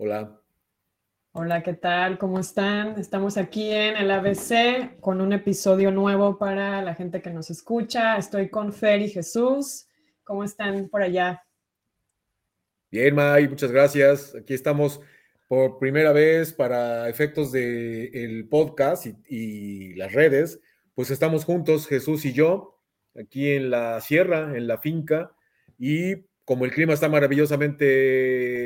Hola. Hola, ¿qué tal? ¿Cómo están? Estamos aquí en el ABC con un episodio nuevo para la gente que nos escucha. Estoy con Fer y Jesús. ¿Cómo están por allá? Bien, May, muchas gracias. Aquí estamos por primera vez para efectos del el podcast y, y, las redes. Pues estamos juntos, Jesús y yo, aquí en la sierra, en la finca, y como el clima está maravillosamente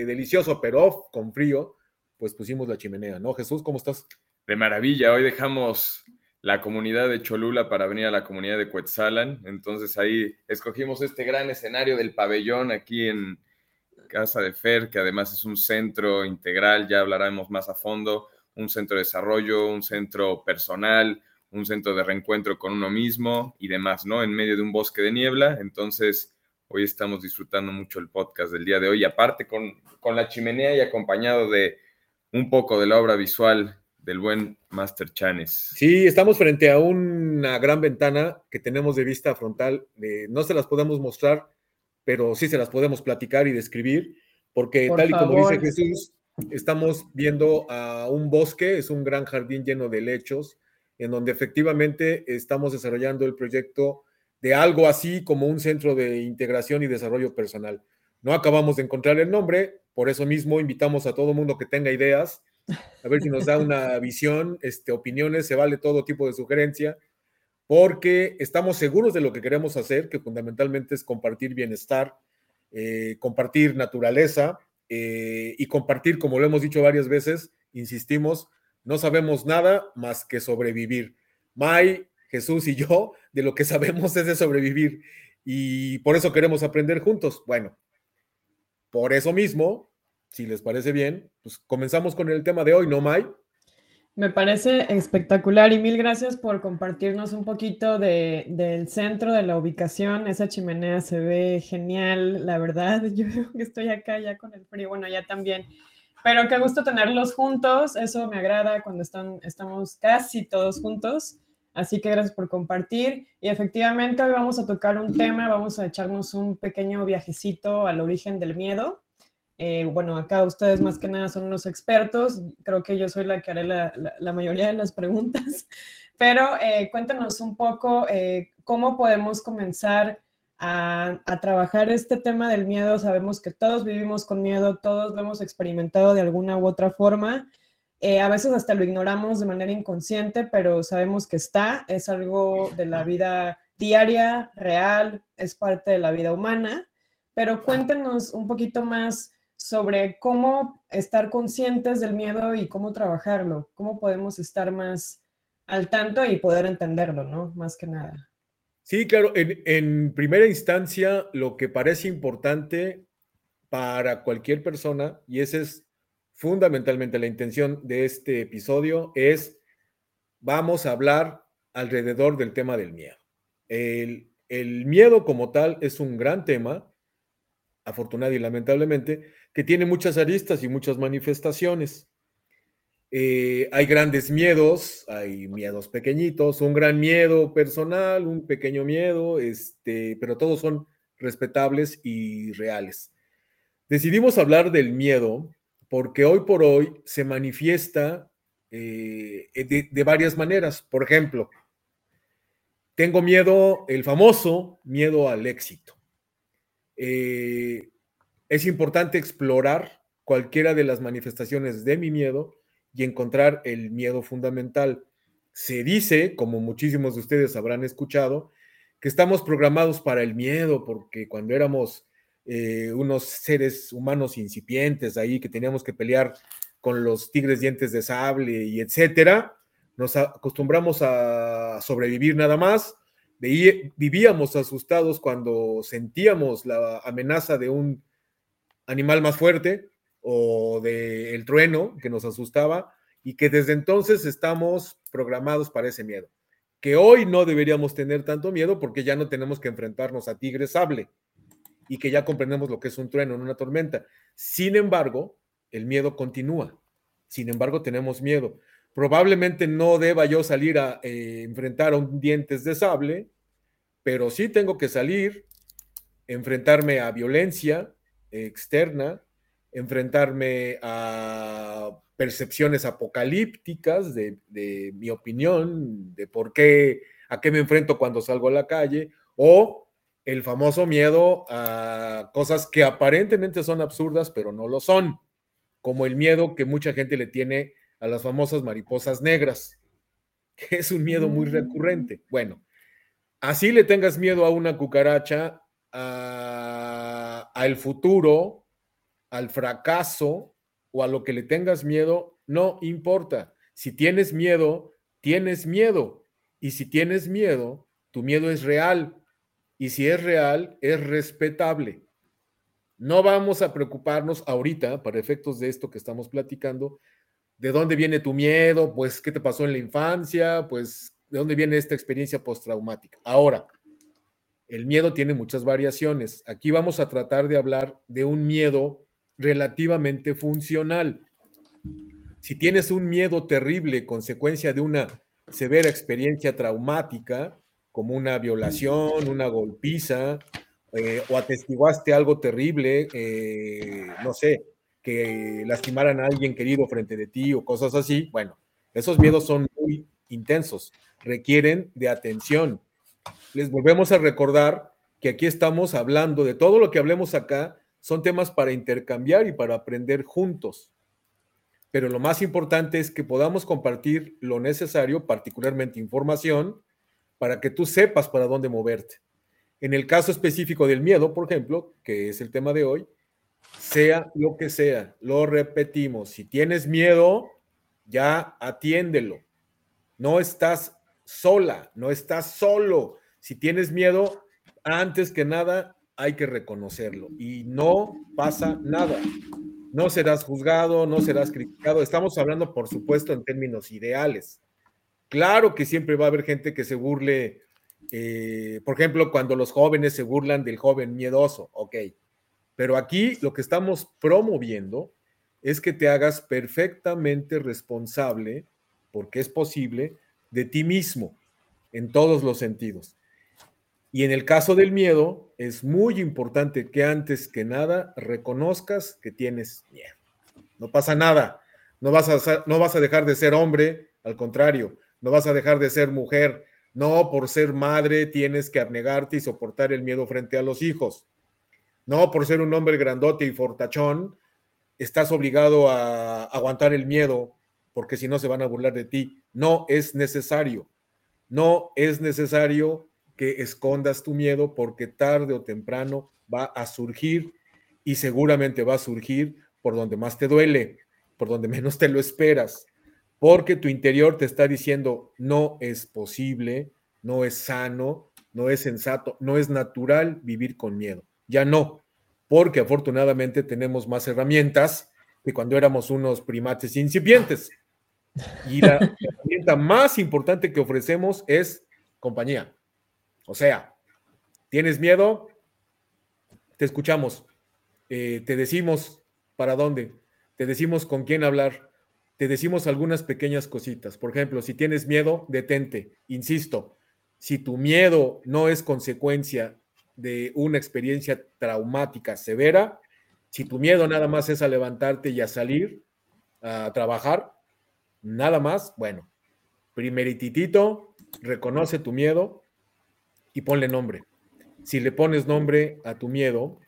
delicioso, pero con frío, pues pusimos la chimenea, ¿no? Jesús, ¿cómo estás? De maravilla, hoy dejamos la comunidad de Cholula para venir a la comunidad de Cuetzalan, entonces ahí escogimos este gran escenario del pabellón aquí en Casa de Fer, que además es un centro integral, ya hablaremos más a fondo, un centro de desarrollo, un centro personal, un centro de reencuentro con uno mismo y demás, ¿no? En medio de un bosque de niebla, entonces hoy estamos disfrutando mucho el podcast del día de hoy, aparte con, con la chimenea y acompañado de un poco de la obra visual del buen Master Chanes. Sí, estamos frente a una gran ventana que tenemos de vista frontal. Eh, no se las podemos mostrar, pero sí se las podemos platicar y describir, porque Por tal y como dice Jesús, estamos viendo a un bosque, es un gran jardín lleno de lechos, en donde efectivamente estamos desarrollando el proyecto de algo así como un centro de integración y desarrollo personal. No acabamos de encontrar el nombre, por eso mismo invitamos a todo mundo que tenga ideas, a ver si nos da una visión, este, opiniones, se vale todo tipo de sugerencia, porque estamos seguros de lo que queremos hacer, que fundamentalmente es compartir bienestar, eh, compartir naturaleza eh, y compartir, como lo hemos dicho varias veces, insistimos, no sabemos nada más que sobrevivir. May, Jesús y yo, de lo que sabemos es de sobrevivir y por eso queremos aprender juntos. Bueno, por eso mismo, si les parece bien, pues comenzamos con el tema de hoy, ¿no, May? Me parece espectacular y mil gracias por compartirnos un poquito de, del centro, de la ubicación. Esa chimenea se ve genial, la verdad. Yo estoy acá ya con el frío, bueno, ya también. Pero qué gusto tenerlos juntos, eso me agrada cuando están, estamos casi todos juntos. Así que gracias por compartir. Y efectivamente hoy vamos a tocar un tema, vamos a echarnos un pequeño viajecito al origen del miedo. Eh, bueno, acá ustedes más que nada son unos expertos, creo que yo soy la que haré la mayoría de las preguntas, pero eh, cuéntanos un poco eh, cómo podemos comenzar a, a, trabajar este tema del miedo. Sabemos que todos vivimos con miedo, todos lo hemos experimentado de alguna u otra forma. Eh, a veces hasta lo ignoramos de manera inconsciente, pero sabemos que está, es algo de la vida diaria, real, es parte de la vida humana. Pero cuéntenos un poquito más sobre cómo estar conscientes del miedo y cómo trabajarlo, cómo podemos estar más al tanto y poder entenderlo, ¿no? Más que nada. Sí, claro, en, en primera instancia, lo que parece importante para cualquier persona, y esa es fundamentalmente la intención de este episodio, es vamos a hablar alrededor del tema del miedo. El, el miedo como tal es un gran tema, afortunado y lamentablemente, que tiene muchas aristas y muchas manifestaciones. Eh, hay grandes miedos, hay miedos pequeñitos, un gran miedo personal, un pequeño miedo, este, pero todos son respetables y reales. Decidimos hablar del miedo porque hoy por hoy se manifiesta eh, de, de varias maneras. Por ejemplo, tengo miedo, el famoso miedo al éxito. Eh, es importante explorar cualquiera de las manifestaciones de mi miedo y encontrar el miedo fundamental. Se dice, como muchísimos de ustedes habrán escuchado, que estamos programados para el miedo, porque cuando éramos eh, unos seres humanos incipientes ahí, que teníamos que pelear con los tigres dientes de sable y etcétera, nos acostumbramos a sobrevivir nada más, vivíamos asustados cuando sentíamos la amenaza de un animal más fuerte o del el trueno que nos asustaba y que desde entonces estamos programados para ese miedo. Que hoy no deberíamos tener tanto miedo porque ya no tenemos que enfrentarnos a tigres sable y que ya comprendemos lo que es un trueno en una tormenta. Sin embargo, el miedo continúa. Sin embargo, tenemos miedo. Probablemente no deba yo salir a eh, enfrentar a un dientes de sable, pero sí tengo que salir, enfrentarme a violencia externa, enfrentarme a percepciones apocalípticas de, de, mi opinión, de por qué, a qué me enfrento cuando salgo a la calle, o el famoso miedo a cosas que aparentemente son absurdas, pero no lo son, como el miedo que mucha gente le tiene a las famosas mariposas negras, que es un miedo muy recurrente. Bueno, así le tengas miedo a una cucaracha, al futuro, al fracaso o a lo que le tengas miedo, no importa. Si tienes miedo, tienes miedo. Y si tienes miedo, tu miedo es real. Y si es real, es respetable. No vamos a preocuparnos ahorita, para efectos de esto que estamos platicando, de dónde viene tu miedo, pues qué te pasó en la infancia, pues de dónde viene esta experiencia postraumática. Ahora, el miedo tiene muchas variaciones. Aquí vamos a tratar de hablar de un miedo relativamente funcional. Si tienes un miedo terrible, consecuencia de una severa experiencia traumática, como una violación, una golpiza, eh, o atestiguaste algo terrible, eh, no sé, que lastimaran a alguien querido frente de ti o cosas así, bueno, esos miedos son muy intensos, requieren de atención. Les volvemos a recordar que aquí estamos hablando de todo lo que hablemos acá, son temas para intercambiar y para aprender juntos. Pero lo más importante es que podamos compartir lo necesario, particularmente información, para que tú sepas para dónde moverte. En el caso específico del miedo, por ejemplo, que es el tema de hoy, sea lo que sea, lo repetimos, si tienes miedo, ya atiéndelo. No estás sola, no estás solo. Si tienes miedo, antes que nada hay que reconocerlo y no pasa nada. No serás juzgado, no serás criticado. Estamos hablando, por supuesto, en términos ideales. Claro que siempre va a haber gente que se burle, eh, por ejemplo, cuando los jóvenes se burlan del joven miedoso, ok. Pero aquí lo que estamos promoviendo es que te hagas perfectamente responsable, porque es posible, de ti mismo en todos los sentidos. Y en el caso del miedo, es muy importante que antes que nada reconozcas que tienes miedo. No pasa nada. No vas a, no vas a dejar de ser hombre, al contrario, no vas a dejar de ser mujer. No por ser madre tienes que abnegarte y soportar el miedo frente a los hijos. No por ser un hombre grandote y fortachón estás obligado a aguantar el miedo porque si no se van a burlar de ti. No es necesario. No es necesario que escondas tu miedo porque tarde o temprano va a surgir y seguramente va a surgir por donde más te duele, por donde menos te lo esperas, porque tu interior te está diciendo no es posible, no es sano, no es sensato, no es natural vivir con miedo. Ya no, porque afortunadamente tenemos más herramientas que cuando éramos unos primates incipientes. Y la herramienta más importante que ofrecemos es compañía. O sea, ¿tienes miedo? Te escuchamos. Eh, te decimos para dónde. Te decimos con quién hablar. Te decimos algunas pequeñas cositas. Por ejemplo, si tienes miedo, detente. Insisto, si tu miedo no es consecuencia de una experiencia traumática severa, si tu miedo nada más es a levantarte y a salir a trabajar, nada más, bueno, primerititito, reconoce tu miedo y ponle nombre. Si le pones nombre a tu miedo,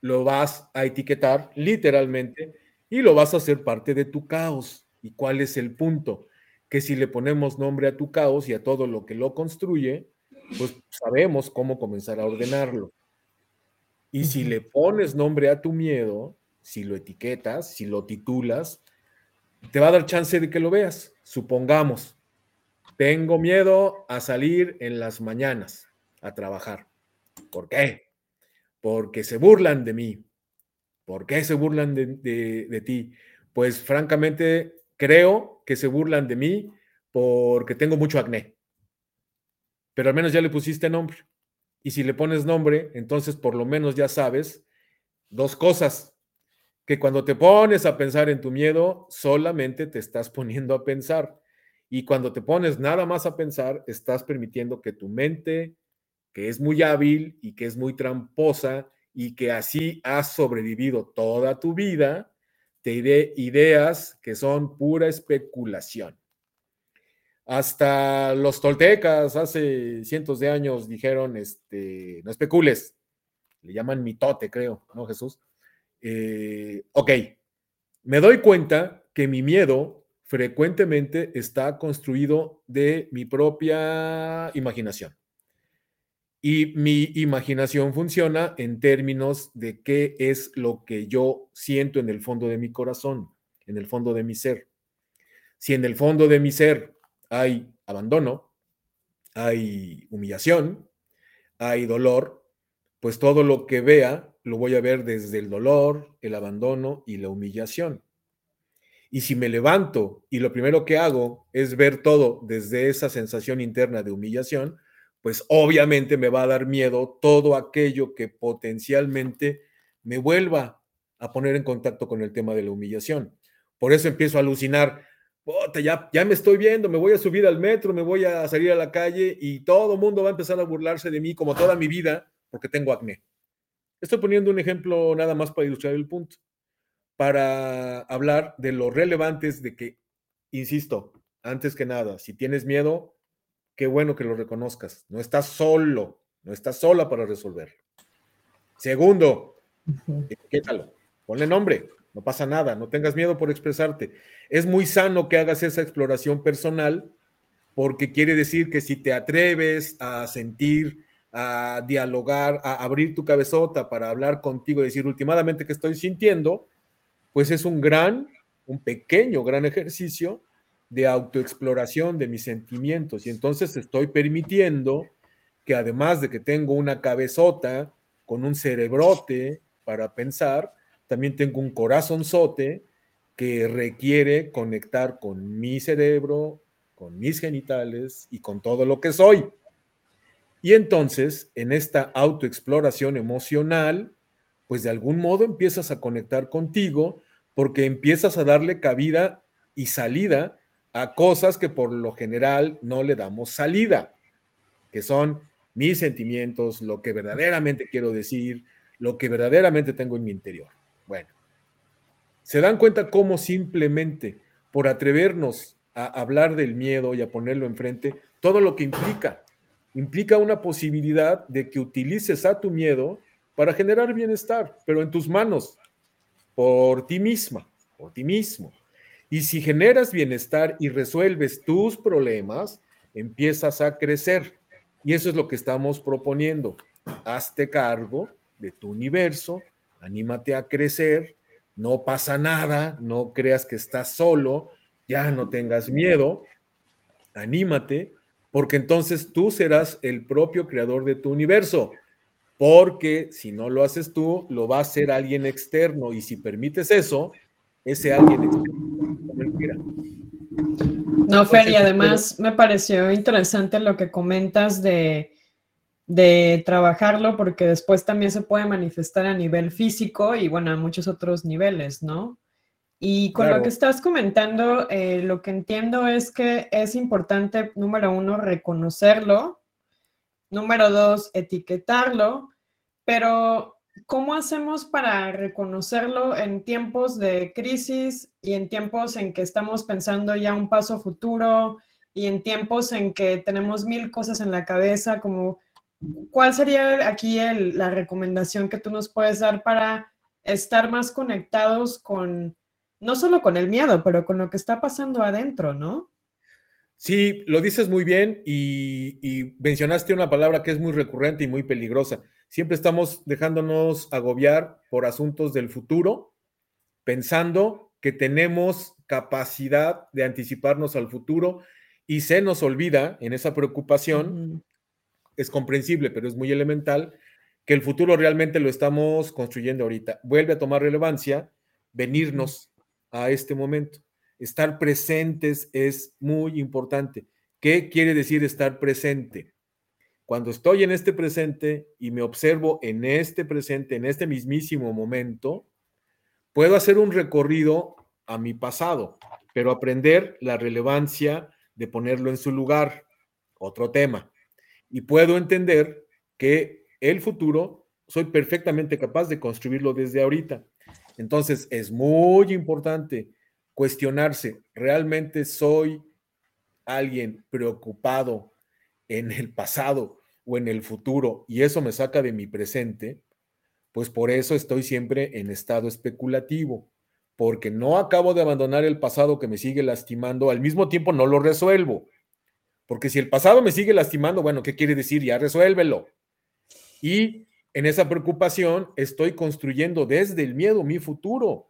lo vas a etiquetar literalmente y lo vas a hacer parte de tu caos. ¿Y cuál es el punto? Que si le ponemos nombre a tu caos y a todo lo que lo construye, pues sabemos cómo comenzar a ordenarlo. Y si le pones nombre a tu miedo, si lo etiquetas, si lo titulas, te va a dar chance de que lo veas. Supongamos, tengo miedo a salir en las mañanas a trabajar. ¿Por qué? Porque se burlan de mí. ¿Por qué se burlan de, de ti? Pues francamente creo que se burlan de mí porque tengo mucho acné. Pero al menos ya le pusiste nombre. Y si le pones nombre, entonces por lo menos ya sabes dos cosas que cuando te pones a pensar en tu miedo, solamente te estás poniendo a pensar. Y cuando te pones nada más a pensar, estás permitiendo que tu mente, que es muy hábil y que es muy tramposa y que así has sobrevivido toda tu vida, te diré ideas que son pura especulación. Hasta los toltecas hace cientos de años dijeron, este, no especules, le llaman mitote, creo, ¿no, Jesús? Eh, ok, me doy cuenta que mi miedo frecuentemente está construido de mi propia imaginación. Y mi imaginación funciona en términos de qué es lo que yo siento en el fondo de mi corazón, en el fondo de mi ser. Si en el fondo de mi ser hay abandono, hay humillación, hay dolor, pues todo lo que vea lo voy a ver desde el dolor, el abandono y la humillación. Y si me levanto y lo primero que hago es ver todo desde esa sensación interna de humillación, pues obviamente me va a dar miedo todo aquello que potencialmente me vuelva a poner en contacto con el tema de la humillación. Por eso empiezo a alucinar, ya, ya me estoy viendo, me voy a subir al metro, me voy a salir a la calle y todo el mundo va a empezar a burlarse de mí como toda mi vida porque tengo acné. Estoy poniendo un ejemplo nada más para ilustrar el punto, para hablar de lo relevantes de que, insisto, antes que nada, si tienes miedo, qué bueno que lo reconozcas. No estás solo, no estás sola para resolverlo. Segundo, etiquétalo, ponle nombre, no pasa nada, no tengas miedo por expresarte. Es muy sano que hagas esa exploración personal porque quiere decir que si te atreves a sentir, a dialogar, a abrir tu cabezota para hablar contigo y decir últimamente qué estoy sintiendo, pues es un gran, un pequeño, gran ejercicio de autoexploración de mis sentimientos. Y entonces estoy permitiendo que además de que tengo una cabezota con un cerebrote para pensar, también tengo un corazonzote que requiere conectar con mi cerebro, con mis genitales y con todo lo que soy. Y entonces, en esta autoexploración emocional, pues de algún modo empiezas a conectar contigo porque empiezas a darle cabida y salida a cosas que por lo general no le damos salida, que son mis sentimientos, lo que verdaderamente quiero decir, lo que verdaderamente tengo en mi interior. Bueno, se dan cuenta cómo simplemente por atrevernos a hablar del miedo y a ponerlo enfrente, todo lo que implica, implica una posibilidad de que utilices a tu miedo para generar bienestar, pero en tus manos, por ti misma, por ti mismo. Y si generas bienestar y resuelves tus problemas, empiezas a crecer. Y eso es lo que estamos proponiendo. Hazte cargo de tu universo, anímate a crecer, no pasa nada, no creas que estás solo, ya no tengas miedo, anímate, porque entonces tú serás el propio creador de tu universo, porque si no lo haces tú, lo va a hacer alguien externo y si permites eso, ese alguien No, Fer, y además me pareció interesante lo que comentas de, de trabajarlo, porque después también se puede manifestar a nivel físico y bueno, a muchos otros niveles, ¿no? Y con lo que estás comentando, eh, lo que entiendo es que es importante, número uno, reconocerlo, número dos, etiquetarlo, pero ¿cómo hacemos para reconocerlo en tiempos de crisis y en tiempos en que estamos pensando ya un paso futuro y en tiempos en que tenemos mil cosas en la cabeza? Como, ¿Cuál sería aquí la recomendación que tú nos puedes dar para estar más conectados con no solo con el miedo, pero con lo que está pasando adentro, ¿no? Sí, lo dices muy bien y, mencionaste una palabra que es muy recurrente y muy peligrosa. Siempre estamos dejándonos agobiar por asuntos del futuro, pensando que tenemos capacidad de anticiparnos al futuro y se nos olvida en esa preocupación, es comprensible, pero es muy elemental, que el futuro realmente lo estamos construyendo ahorita. Vuelve a tomar relevancia venirnos a este momento. Estar presentes es muy importante. ¿Qué quiere decir estar presente? Cuando estoy en este presente y me observo en este presente, en este mismísimo momento, puedo hacer un recorrido a mi pasado, pero aprender la relevancia de ponerlo en su lugar, otro tema. Y puedo entender que el futuro soy perfectamente capaz de construirlo desde ahorita. Entonces, es muy importante cuestionarse, ¿realmente soy alguien preocupado en el pasado o en el futuro y eso me saca de mi presente? Pues por eso estoy siempre en estado especulativo, porque no acabo de abandonar el pasado que me sigue lastimando, al mismo tiempo no lo resuelvo. Porque si el pasado me sigue lastimando, bueno, ¿qué quiere decir? Ya resuélvelo. Y en esa preocupación estoy construyendo desde el miedo mi futuro.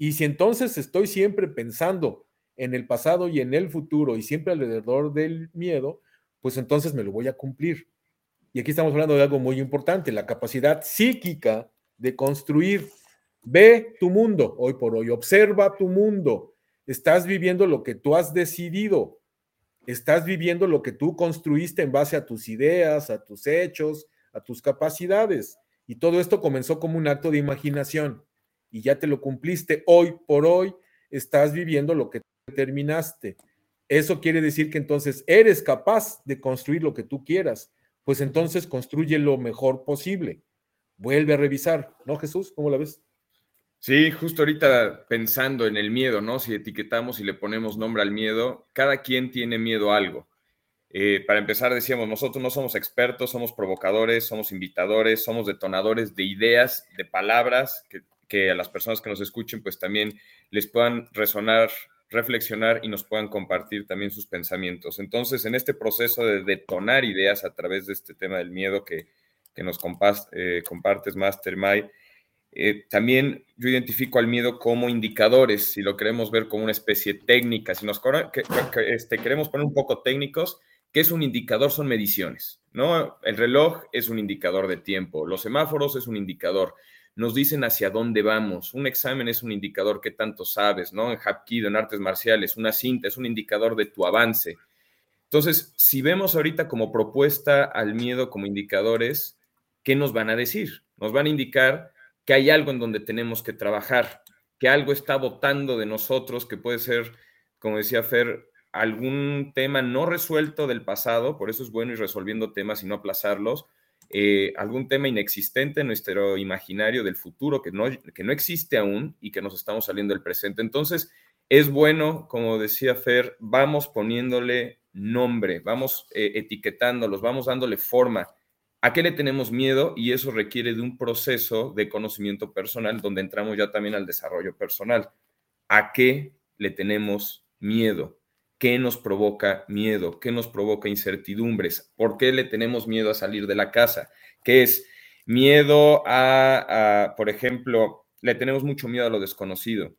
Y si entonces estoy siempre pensando en el pasado y en el futuro y siempre alrededor del miedo, pues entonces me lo voy a cumplir. Y aquí estamos hablando de algo muy importante, la capacidad psíquica de construir. Ve tu mundo hoy por hoy, observa tu mundo. Estás viviendo lo que tú has decidido estás viviendo lo que tú construiste en base a tus ideas, a tus hechos, a tus capacidades. Y todo esto comenzó como un acto de imaginación y ya te lo cumpliste. Hoy por hoy estás viviendo lo que determinaste. Eso quiere decir que entonces eres capaz de construir lo que tú quieras. Pues entonces construye lo mejor posible. Vuelve a revisar, ¿no, Jesús? ¿Cómo la ves? Sí, justo ahorita pensando en el miedo, ¿no? Si etiquetamos y le ponemos nombre al miedo, cada quien tiene miedo a algo. Eh, para empezar, decíamos, nosotros no somos expertos, somos provocadores, somos invitadores, somos detonadores de ideas, de palabras, que, que a las personas que nos escuchen, pues también les puedan resonar, reflexionar y nos puedan compartir también sus pensamientos. Entonces, en este proceso de detonar ideas a través de este tema del miedo que, que nos compas, eh, compartes, Master Mai, eh, también yo identifico al miedo como indicadores, si lo queremos ver como una especie técnica, si nos este, queremos poner un poco técnicos, ¿qué es un indicador? Son mediciones, ¿no? El reloj es un indicador de tiempo, los semáforos es un indicador, nos dicen hacia dónde vamos, un examen es un indicador que tanto sabes, ¿no? En Hapkido, en artes marciales, una cinta es un indicador de tu avance. Entonces, si vemos ahorita como propuesta al miedo como indicadores, ¿qué nos van a decir? Nos van a indicar que hay algo en donde tenemos que trabajar, que algo está votando de nosotros, que puede ser, como decía Fer, algún tema no resuelto del pasado, por eso es bueno ir resolviendo temas y no aplazarlos, eh, algún tema inexistente en nuestro imaginario del futuro que no, que no existe aún y que nos estamos saliendo del presente. Entonces, es bueno, como decía Fer, vamos poniéndole nombre, vamos eh, etiquetándolos, vamos dándole forma ¿A qué le tenemos miedo? Y eso requiere de un proceso de conocimiento personal donde entramos ya también al desarrollo personal. ¿A qué le tenemos miedo? ¿Qué nos provoca miedo? ¿Qué nos provoca incertidumbres? ¿Por qué le tenemos miedo a salir de la casa? ¿Qué es miedo a, por ejemplo, le tenemos mucho miedo a lo desconocido?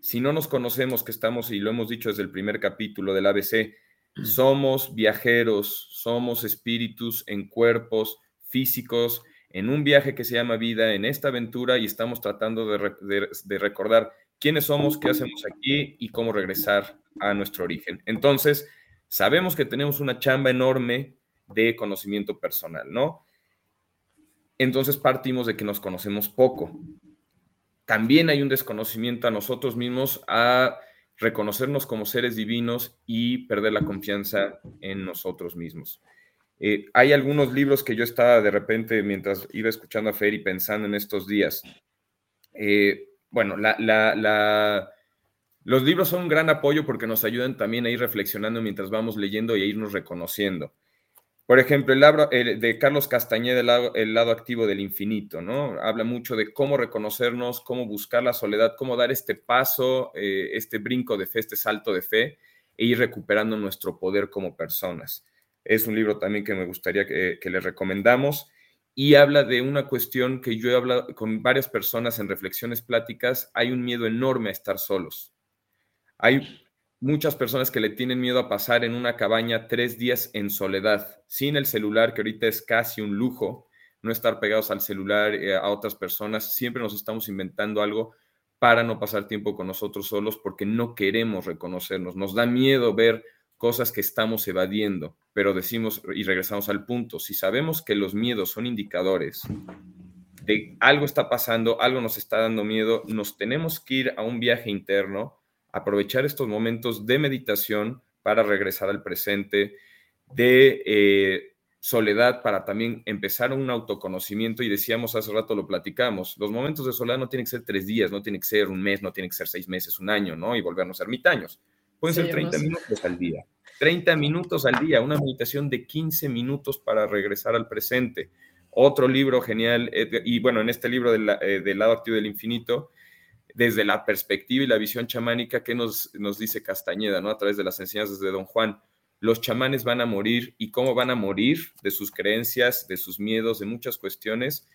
Si no nos conocemos, que estamos, y lo hemos dicho desde el primer capítulo del ABC, somos viajeros, somos espíritus en cuerpos físicos, en un viaje que se llama vida, en esta aventura y estamos tratando de, recordar quiénes somos, qué hacemos aquí y cómo regresar a nuestro origen. Entonces, sabemos que tenemos una chamba enorme de conocimiento personal, ¿no? Entonces partimos de que nos conocemos poco. También hay un desconocimiento a nosotros mismos, a reconocernos como seres divinos y perder la confianza en nosotros mismos. Eh, hay algunos libros que yo estaba de repente, mientras iba escuchando a Fer y pensando en estos días. Eh, bueno, los libros son un gran apoyo porque nos ayudan también a ir reflexionando mientras vamos leyendo y a irnos reconociendo. Por ejemplo, el, de Carlos Castañeda, el lado, activo del infinito, ¿no? Habla mucho de cómo reconocernos, cómo buscar la soledad, cómo dar este paso, eh, este brinco de fe, este salto de fe e ir recuperando nuestro poder como personas. Es un libro también que me gustaría que, que le recomendamos y habla de una cuestión que yo he hablado con varias personas en reflexiones pláticas. Hay un miedo enorme a estar solos. Hay muchas personas que le tienen miedo a pasar en una cabaña tres días en soledad, sin el celular, que ahorita es casi un lujo, no estar pegados al celular, eh, a otras personas, siempre nos estamos inventando algo para no pasar tiempo con nosotros solos porque no queremos reconocernos, nos da miedo ver cosas que estamos evadiendo, pero decimos y regresamos al punto, si sabemos que los miedos son indicadores de algo está pasando, algo nos está dando miedo, nos tenemos que ir a un viaje interno aprovechar estos momentos de meditación para regresar al presente, de eh, soledad para también empezar un autoconocimiento y decíamos hace rato, lo platicamos, los momentos de soledad no tienen que ser tres días, no tiene que ser un mes, no tiene que ser seis meses, un año, ¿no? Y volvernos ermitaños. Pueden ser 30 minutos al día. 30 minutos al día, una meditación de 15 minutos para regresar al presente. Otro libro genial, eh, y bueno, en este libro eh, del, lado activo del infinito, desde la perspectiva y la visión chamánica que nos, nos dice Castañeda, ¿no? A través de las enseñanzas de Don Juan, los chamanes van a morir y cómo van a morir de sus creencias, de sus miedos, de muchas cuestiones.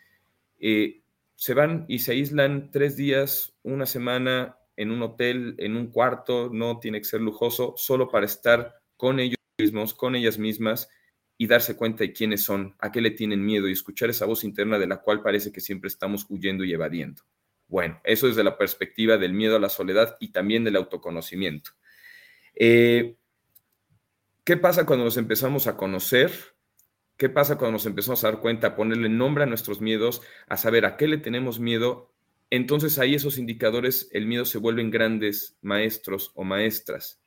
Eh, se van y se aíslan tres días, una semana en un hotel, en un cuarto, no tiene que ser lujoso, solo para estar con ellos mismos, con ellas mismas y darse cuenta de quiénes son, a qué le tienen miedo y escuchar esa voz interna de la cual parece que siempre estamos huyendo y evadiendo. Bueno, eso desde la perspectiva del miedo a la soledad y también del autoconocimiento. Eh, ¿Qué pasa cuando nos empezamos a conocer? ¿Qué pasa cuando nos empezamos a dar cuenta, a ponerle nombre a nuestros miedos, a saber a qué le tenemos miedo? Entonces ahí esos indicadores, el miedo se vuelven grandes maestros o maestras,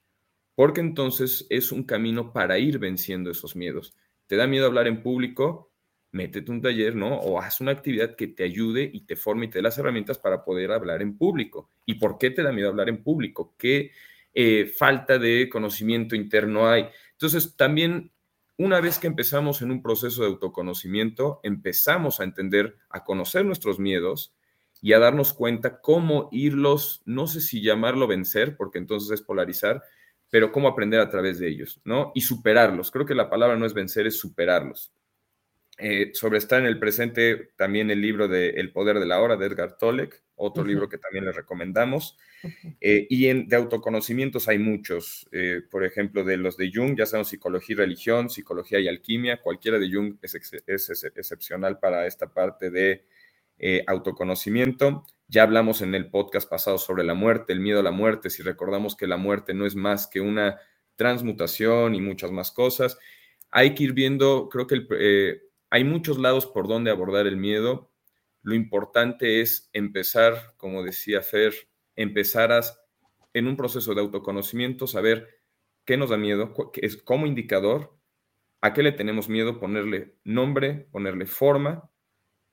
porque entonces es un camino para ir venciendo esos miedos. ¿Te da miedo hablar en público? Métete un taller, ¿no? O haz una actividad que te ayude y te forme y te dé las herramientas para poder hablar en público. ¿Y por qué te da miedo hablar en público? ¿Qué eh, falta de conocimiento interno hay? Entonces, también una vez que empezamos en un proceso de autoconocimiento, empezamos a entender, a conocer nuestros miedos y a darnos cuenta cómo irlos, no sé si llamarlo vencer, porque entonces es polarizar, pero cómo aprender a través de ellos, ¿no? Y superarlos. Creo que la palabra no es vencer, es superarlos. Eh, sobre estar en el presente, también el libro de El poder de la hora de Edgar Tolek, otro libro que también les recomendamos. Eh, y en, de autoconocimientos hay muchos, eh, por ejemplo, de los de Jung, ya sean psicología y religión, psicología y alquimia, cualquiera de Jung es, excepcional para esta parte de eh, autoconocimiento. Ya hablamos en el podcast pasado sobre la muerte, el miedo a la muerte, si recordamos que la muerte no es más que una transmutación y muchas más cosas. Hay que ir viendo, creo que hay muchos lados por donde abordar el miedo lo importante es empezar, como decía Fer, empezar en un proceso de autoconocimiento, saber qué nos da miedo, es como indicador, a qué le tenemos miedo, ponerle nombre, ponerle forma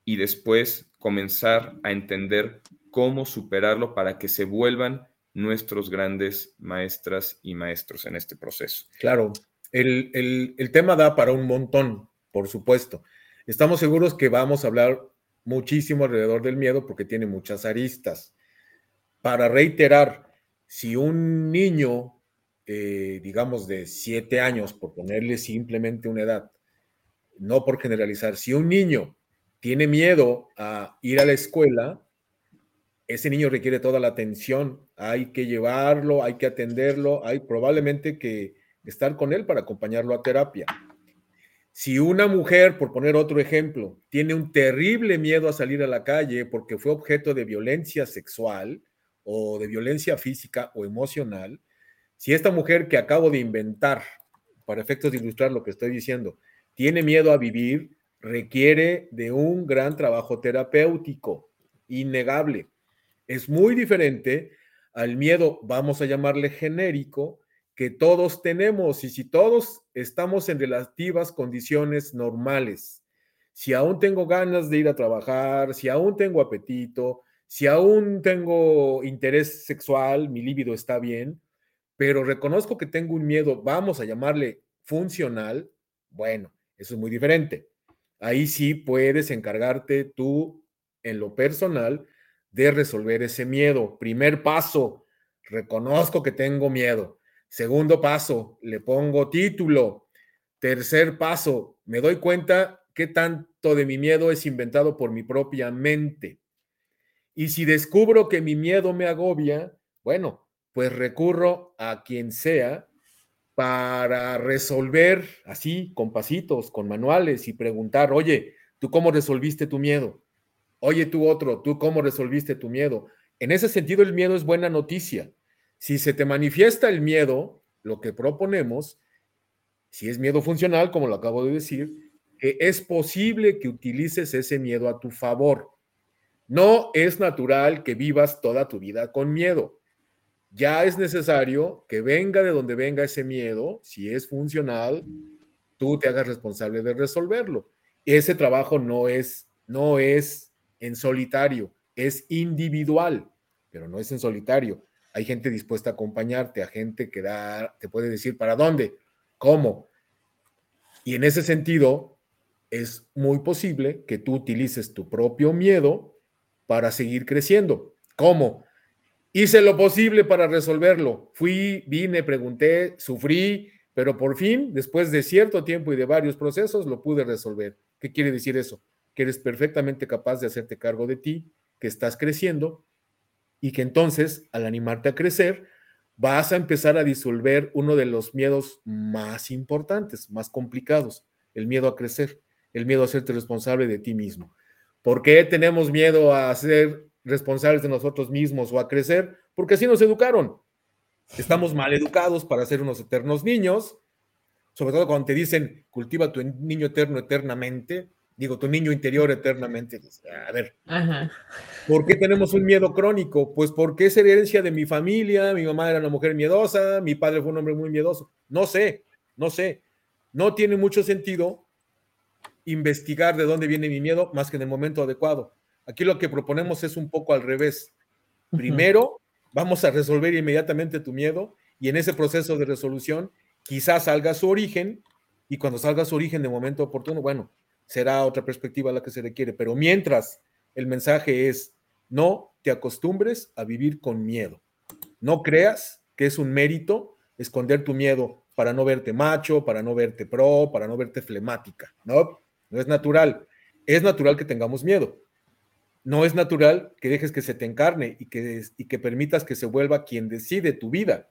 y después comenzar a entender cómo superarlo para que se vuelvan nuestros grandes maestras y maestros en este proceso. Claro, el, el tema da para un montón, por supuesto. Estamos seguros que vamos a hablar muchísimo alrededor del miedo porque tiene muchas aristas. Para reiterar, si un niño, eh, digamos de siete años, por ponerle simplemente una edad, no por generalizar, si un niño tiene miedo a ir a la escuela, ese niño requiere toda la atención, hay que llevarlo, hay que atenderlo, hay probablemente que estar con él para acompañarlo a terapia. Si una mujer, por poner otro ejemplo, tiene un terrible miedo a salir a la calle porque fue objeto de violencia sexual o de violencia física o emocional, si esta mujer que acabo de inventar, para efectos de ilustrar lo que estoy diciendo, tiene miedo a vivir, requiere de un gran trabajo terapéutico, innegable. Es muy diferente al miedo, vamos a llamarle genérico, que todos tenemos y si todos estamos en relativas condiciones normales, si aún tengo ganas de ir a trabajar, si aún tengo apetito, si aún tengo interés sexual, mi líbido está bien, pero reconozco que tengo un miedo, vamos a llamarle funcional, bueno, eso es muy diferente. Ahí sí puedes encargarte tú en lo personal de resolver ese miedo. Primer paso, reconozco que tengo miedo. Segundo paso, le pongo título. Tercer paso, me doy cuenta qué tanto de mi miedo es inventado por mi propia mente. Y si descubro que mi miedo me agobia, bueno, pues recurro a quien sea para resolver así, con pasitos, con manuales y preguntar, oye, ¿tú cómo resolviste tu miedo? Oye, tú otro, ¿tú cómo resolviste tu miedo? En ese sentido, el miedo es buena noticia si se te manifiesta el miedo, lo que proponemos, si es miedo funcional, como lo acabo de decir, es posible que utilices ese miedo a tu favor. No es natural que vivas toda tu vida con miedo. Ya es necesario que venga de donde venga ese miedo, si es funcional, tú te hagas responsable de resolverlo. Ese trabajo no es, no es en solitario, es individual, pero no es en solitario. Hay gente dispuesta a acompañarte, a gente que da, te puede decir para dónde, cómo. Y en ese sentido, es muy posible que tú utilices tu propio miedo para seguir creciendo. ¿Cómo? Hice lo posible para resolverlo. Fui, vine, pregunté, sufrí, pero por fin, después de cierto tiempo y de varios procesos, lo pude resolver. ¿Qué quiere decir eso? Que eres perfectamente capaz de hacerte cargo de ti, que estás creciendo y que entonces, al animarte a crecer, vas a empezar a disolver uno de los miedos más importantes, más complicados, el miedo a crecer, el miedo a hacerte responsable de ti mismo. ¿Por qué tenemos miedo a ser responsables de nosotros mismos o a crecer? Porque así nos educaron. Estamos mal educados para ser unos eternos niños, sobre todo cuando te dicen cultiva tu niño eterno eternamente, digo, tu niño interior eternamente. A ver, ¿por qué tenemos un miedo crónico? Pues porque es herencia de mi familia, mi mamá era una mujer miedosa, mi padre fue un hombre muy miedoso. No sé, no sé. No tiene mucho sentido investigar de dónde viene mi miedo más que en el momento adecuado. Aquí lo que proponemos es un poco al revés. Primero, vamos a resolver inmediatamente tu miedo y en ese proceso de resolución quizás salga su origen y cuando salga su origen de momento oportuno, bueno, será otra perspectiva la que se requiere, pero mientras el mensaje es no te acostumbres a vivir con miedo. No creas que es un mérito esconder tu miedo para no verte macho, para no verte pro, para no verte flemática. No, no es natural. Es natural que tengamos miedo. No es natural que dejes que se te encarne y que, y que permitas que se vuelva quien decide tu vida.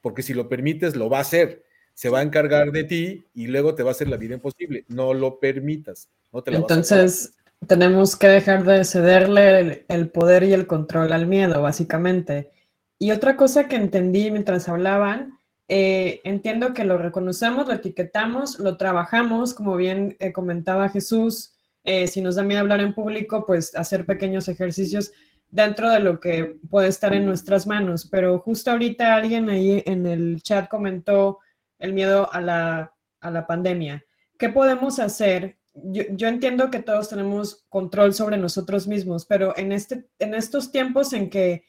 Porque si lo permites, lo va a hacer se va a encargar de ti y luego te va a hacer la vida imposible. No lo permitas. No te Entonces, tenemos que dejar de cederle el, poder y el control al miedo, básicamente. Y otra cosa que entendí mientras hablaban, eh, entiendo que lo reconocemos, lo etiquetamos, lo trabajamos, como bien eh, comentaba Jesús, eh, si nos da miedo hablar en público, pues hacer pequeños ejercicios dentro de lo que puede estar en nuestras manos. Pero justo ahorita alguien ahí en el chat comentó el miedo a la, pandemia. ¿Qué podemos hacer? Yo, entiendo que todos tenemos control sobre nosotros mismos, pero en, este, en estos tiempos en que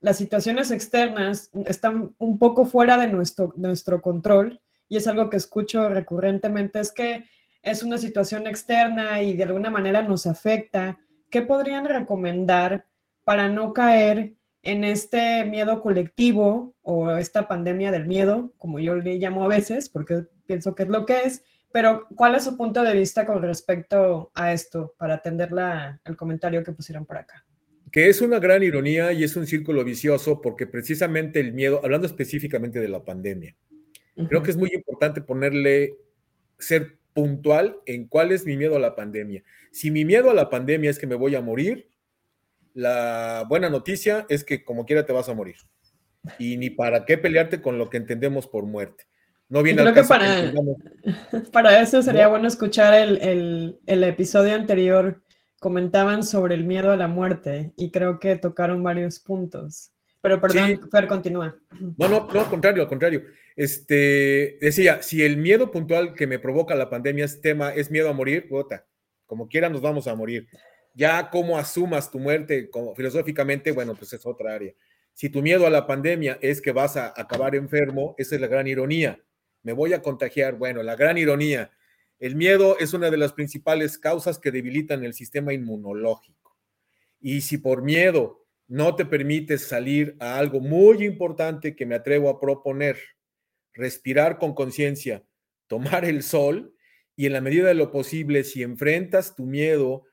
las situaciones externas están un poco fuera de nuestro, nuestro control, y es algo que escucho recurrentemente, es que es una situación externa y de alguna manera nos afecta. ¿Qué podrían recomendar para no caer en este miedo colectivo o esta pandemia del miedo, como yo le llamo a veces, porque pienso que es lo que es, pero ¿cuál es su punto de vista con respecto a esto para atender el comentario que pusieron por acá? Que es una gran ironía y es un círculo vicioso porque precisamente el miedo, hablando específicamente de la pandemia, creo que es muy importante ponerle, ser puntual en cuál es mi miedo a la pandemia. Si mi miedo a la pandemia es que me voy a morir, la buena noticia es que como quiera te vas a morir. Y ni para qué pelearte con lo que entendemos por muerte. No viene Creo que para, para eso sería bueno escuchar el, episodio anterior. Comentaban sobre el miedo a la muerte y creo que tocaron varios puntos. Pero perdón, Fer, continúa. No, no, no, al contrario, al contrario. Este, decía, si el miedo puntual que me provoca la pandemia es tema, es miedo a morir, bota, como quiera nos vamos a morir. Ya cómo asumas tu muerte como, filosóficamente, bueno, pues es otra área. Si tu miedo a la pandemia es que vas a acabar enfermo, esa es la gran ironía. Me voy a contagiar. Bueno, la gran ironía. El miedo es una de las principales causas que debilitan el sistema inmunológico. Y si por miedo no te permites salir a algo muy importante que me atrevo a proponer, respirar con conciencia, tomar el sol y en la medida de lo posible, si enfrentas tu miedo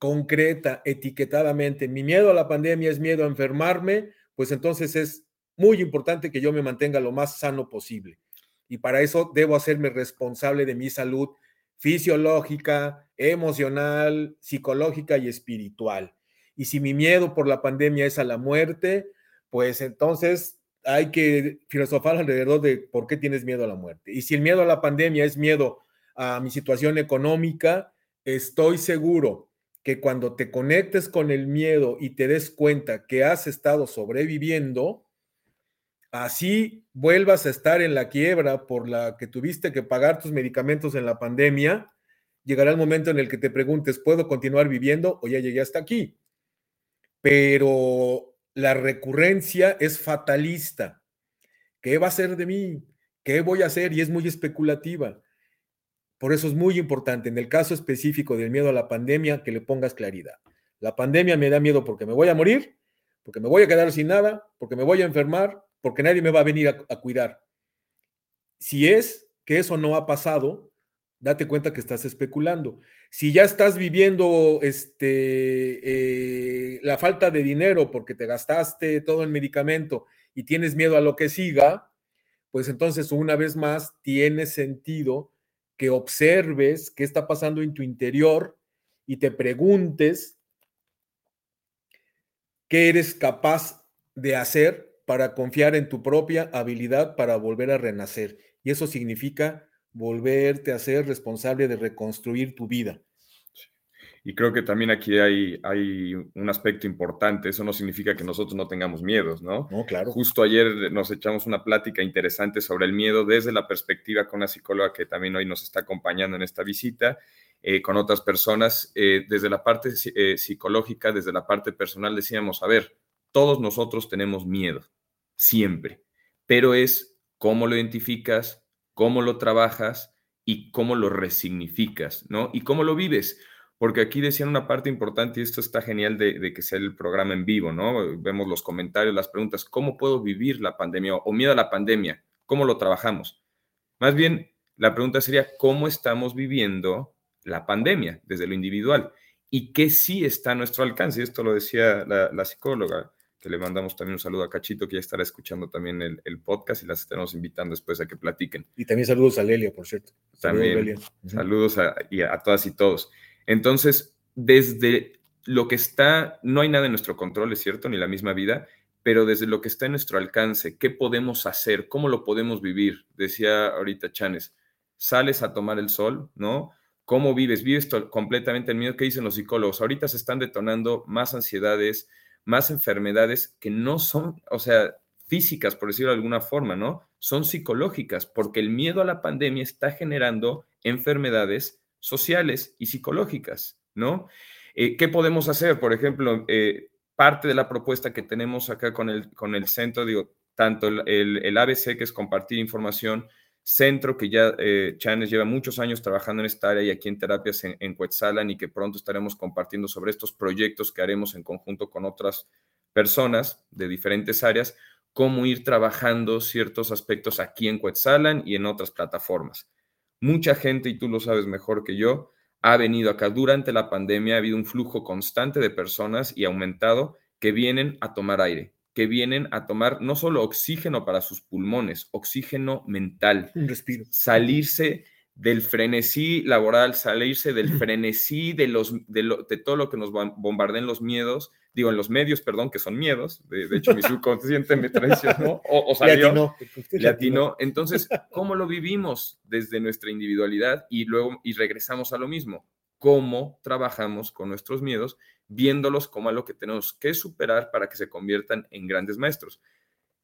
concreta, etiquetadamente, mi miedo a la pandemia es miedo a enfermarme, pues entonces es muy importante que yo me mantenga lo más sano posible. Y para eso debo hacerme responsable de mi salud fisiológica, emocional, psicológica y espiritual. Y si mi miedo por la pandemia es a la muerte, pues entonces hay que filosofar alrededor de por qué tienes miedo a la muerte. Y si el miedo a la pandemia es miedo a mi situación económica, estoy seguro que cuando te conectes con el miedo y te des cuenta que has estado sobreviviendo, así vuelvas a estar en la quiebra por la que tuviste que pagar tus medicamentos en la pandemia, llegará el momento en el que te preguntes, ¿puedo continuar viviendo o ya llegué hasta aquí? Pero la recurrencia es fatalista. ¿Qué va a ser de mí? ¿Qué voy a hacer? Y es muy especulativa. Por eso es muy importante, en el caso específico del miedo a la pandemia, que le pongas claridad. La pandemia me da miedo porque me voy a morir, porque me voy a quedar sin nada, porque me voy a enfermar, porque nadie me va a venir a, cuidar. Si es que eso no ha pasado, date cuenta que estás especulando. Si ya estás viviendo este, eh, la falta de dinero porque te gastaste todo el medicamento y tienes miedo a lo que siga, pues entonces una vez más tiene sentido que observes qué está pasando en tu interior y te preguntes qué eres capaz de hacer para confiar en tu propia habilidad para volver a renacer. Y eso significa volverte a ser responsable de reconstruir tu vida. Y creo que también aquí hay, hay un aspecto importante. Eso no significa que nosotros no tengamos miedos, ¿no? No, claro. Justo ayer nos echamos una plática interesante sobre el miedo desde la perspectiva con una psicóloga que también hoy nos está acompañando en esta visita, eh, con otras personas. Eh, desde la parte eh, psicológica, desde la parte personal, decíamos, a ver, todos nosotros tenemos miedo, siempre, pero es cómo lo identificas, cómo lo trabajas y cómo lo resignificas, ¿no? Y cómo lo vives porque aquí decían una parte importante y esto está genial de, que sea el programa en vivo, ¿no? Vemos los comentarios, las preguntas, ¿cómo puedo vivir la pandemia o miedo a la pandemia? ¿Cómo lo trabajamos? Más bien, la pregunta sería, ¿cómo estamos viviendo la pandemia desde lo individual? ¿Y qué sí está a nuestro alcance? Esto lo decía la, psicóloga, que le mandamos también un saludo a Cachito, que ya estará escuchando también el, podcast y las estaremos invitando después a que platiquen. Y también saludos a Lelia, por cierto. También saludos, a, y a todas y todos. Entonces, desde lo que está, no hay nada en nuestro control, es cierto, ni la misma vida, pero desde lo que está en nuestro alcance, ¿qué podemos hacer? ¿Cómo lo podemos vivir? Decía ahorita Chanes, sales a tomar el sol, ¿no? ¿Cómo vives? ¿Vives completamente el miedo? ¿Qué dicen los psicólogos? Ahorita se están detonando más ansiedades, más enfermedades que no son, o sea, físicas, por decirlo de alguna forma, ¿no? Son psicológicas, porque el miedo a la pandemia está generando enfermedades sociales y psicológicas, ¿no? Eh, ¿Qué podemos hacer? Por ejemplo, eh, parte de la propuesta que tenemos acá con el, con el centro, digo, tanto el, ABC, que es compartir información, centro que ya eh, Chanes lleva muchos años trabajando en esta área y aquí en terapias en, en y que pronto estaremos compartiendo sobre estos proyectos que haremos en conjunto con otras personas de diferentes áreas, cómo ir trabajando ciertos aspectos aquí en Quetzalan y en otras plataformas. Mucha gente, y tú lo sabes mejor que yo, ha venido acá. Durante la pandemia, ha habido un flujo constante de personas y aumentado que vienen a tomar aire, que vienen a tomar no solo oxígeno para sus pulmones, oxígeno mental, un respiro. salirse del frenesí laboral, salirse del frenesí de, los, de, todo lo que nos bombardean los miedos, digo, en los medios, perdón, que son miedos, de, hecho mi subconsciente me traicionó o, o salió, latino. Entonces, ¿cómo lo vivimos desde nuestra individualidad y luego y regresamos a lo mismo? ¿Cómo trabajamos con nuestros miedos, viéndolos como algo que tenemos que superar para que se conviertan en grandes maestros?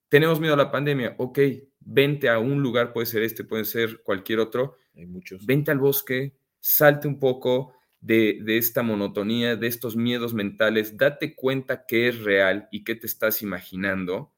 Tenemos miedo a la pandemia, ok, vente a un lugar, puede ser este, puede ser cualquier otro, hay muchos. Vente al bosque, salte un poco de, esta monotonía, de estos miedos mentales, date cuenta que es real y que te estás imaginando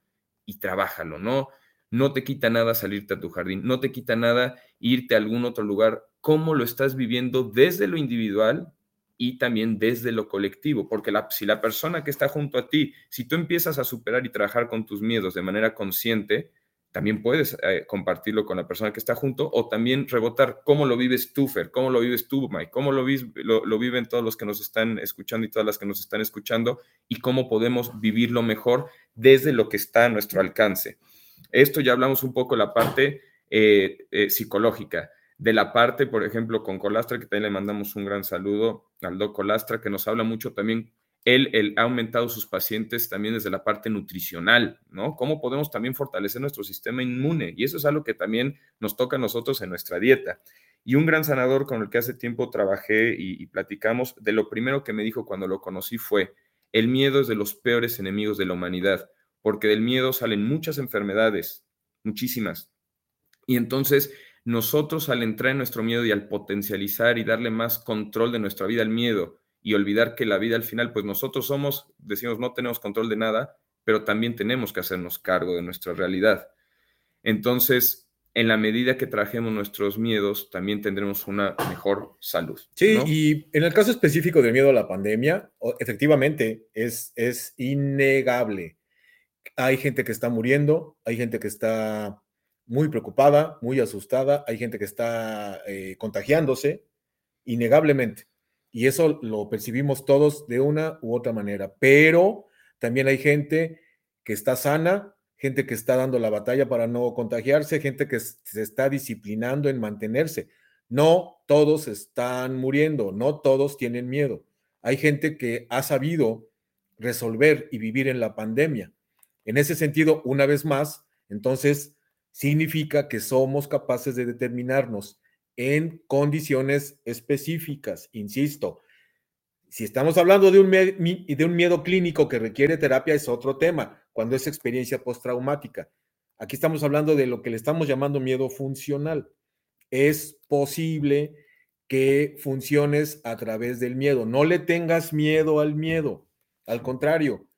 y trabájalo, ¿no? No te quita nada salirte a tu jardín, no te quita nada irte a algún otro lugar. ¿Cómo lo estás viviendo desde lo individual y también desde lo colectivo? Porque la, si la persona que está junto a ti, si tú empiezas a superar y trabajar con tus miedos de manera consciente, también puedes eh, compartirlo con la persona que está junto o también rebotar cómo lo vives tú, Fer, cómo lo vives tú, Mike, cómo lo, lo, viven todos los que nos están escuchando y todas las que nos están escuchando y cómo podemos vivirlo mejor desde lo que está a nuestro alcance. Esto ya hablamos un poco de la parte eh, eh, psicológica. De la parte, por ejemplo, con Colastra, que también le mandamos un gran saludo al Doc Colastra, que nos habla mucho también él, ha aumentado sus pacientes también desde la parte nutricional, ¿no? ¿Cómo podemos también fortalecer nuestro sistema inmune? Y eso es algo que también nos toca a nosotros en nuestra dieta. Y un gran sanador con el que hace tiempo trabajé y, y platicamos, de lo primero que me dijo cuando lo conocí fue, el miedo es de los peores enemigos de la humanidad, porque del miedo salen muchas enfermedades, muchísimas. Y entonces nosotros al entrar en nuestro miedo y al potencializar y darle más control de nuestra vida al miedo y olvidar que la vida al final, pues nosotros somos, decimos, no tenemos control de nada, pero también tenemos que hacernos cargo de nuestra realidad. Entonces, en la medida que trajemos nuestros miedos, también tendremos una mejor salud. Sí, y en el caso específico del miedo a la pandemia, efectivamente es, es innegable. Hay gente que está muriendo, hay gente que está muy preocupada, muy asustada, hay gente que está eh, contagiándose, innegablemente. Y eso lo percibimos todos de una u otra manera. Pero también hay gente que está sana, gente que está dando la batalla para no contagiarse, gente que se está disciplinando en mantenerse. No todos están muriendo, no todos tienen miedo. Hay gente que ha sabido resolver y vivir en la pandemia. En ese sentido, una vez más, entonces significa que somos capaces de determinarnos en condiciones específicas, insisto. Si estamos hablando de un, de un miedo clínico que requiere terapia, es otro tema cuando es experiencia postraumática. Aquí estamos hablando de lo que le estamos llamando miedo funcional. Es posible que funciones a través del miedo. No le tengas miedo al miedo. Al contrario,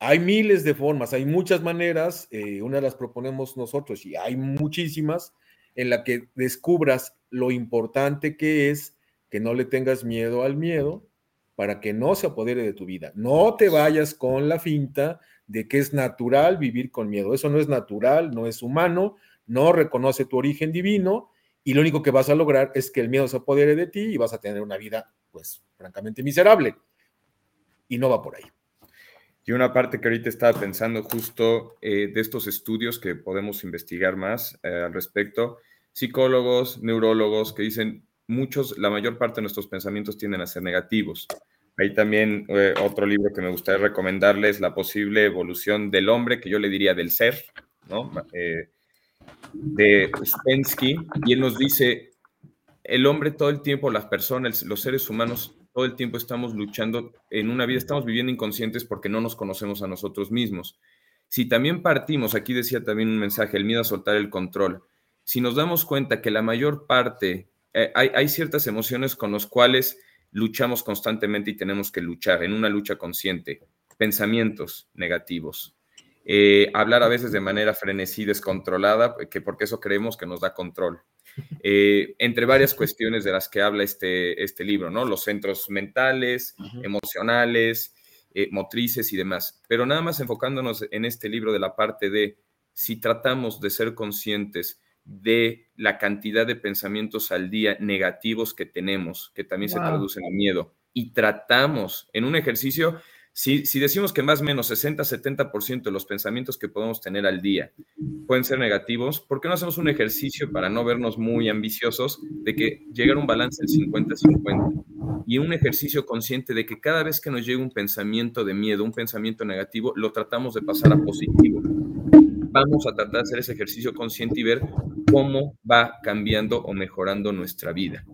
hay miles de formas, hay muchas maneras, eh, una las proponemos nosotros y hay muchísimas en la que descubras lo importante que es que no le tengas miedo al miedo para que no se apodere de tu vida. No te vayas con la finta de que es natural vivir con miedo. Eso no es natural, no es humano, no reconoce tu origen divino y lo único que vas a lograr es que el miedo se apodere de ti y vas a tener una vida, pues, francamente miserable. Y no va por ahí. Y una parte que ahorita estaba pensando justo eh, de estos estudios que podemos investigar más eh, al respecto, psicólogos, neurólogos que dicen muchos, la mayor parte de nuestros pensamientos tienden a ser negativos. Hay también eh, otro libro que me gustaría recomendarles, La posible evolución del hombre, que yo le diría del ser, ¿no? De Uspensky, y él nos dice, el hombre todo el tiempo, las personas, los seres humanos, todo el tiempo estamos luchando en una vida, estamos viviendo inconscientes porque no nos conocemos a nosotros mismos. Si también partimos, aquí decía también un mensaje, el miedo a soltar el control, si nos damos cuenta que la mayor parte, eh, hay, ciertas emociones con las cuales luchamos constantemente y tenemos que luchar en una lucha consciente. Pensamientos negativos. Eh, hablar a veces de manera frenesí, descontrolada, que porque eso creemos que nos da control. Eh, entre varias cuestiones de las que habla este, este libro, ¿no? Los centros mentales, emocionales, eh, motrices y demás. Pero nada más enfocándonos en este libro de la parte de si tratamos de ser conscientes de la cantidad de pensamientos al día negativos que tenemos, que también se traducen en miedo. Y tratamos en un ejercicio, si, decimos que más o menos 60-70% de los pensamientos que podemos tener al día pueden ser negativos, ¿por qué no hacemos un ejercicio para no vernos muy ambiciosos de que llegar a un balance del 50-50? Y un ejercicio consciente de que cada vez que nos llega un pensamiento de miedo, un pensamiento negativo, lo tratamos de pasar a positivo vamos a tratar de hacer ese ejercicio consciente y ver cómo va cambiando o mejorando nuestra vida.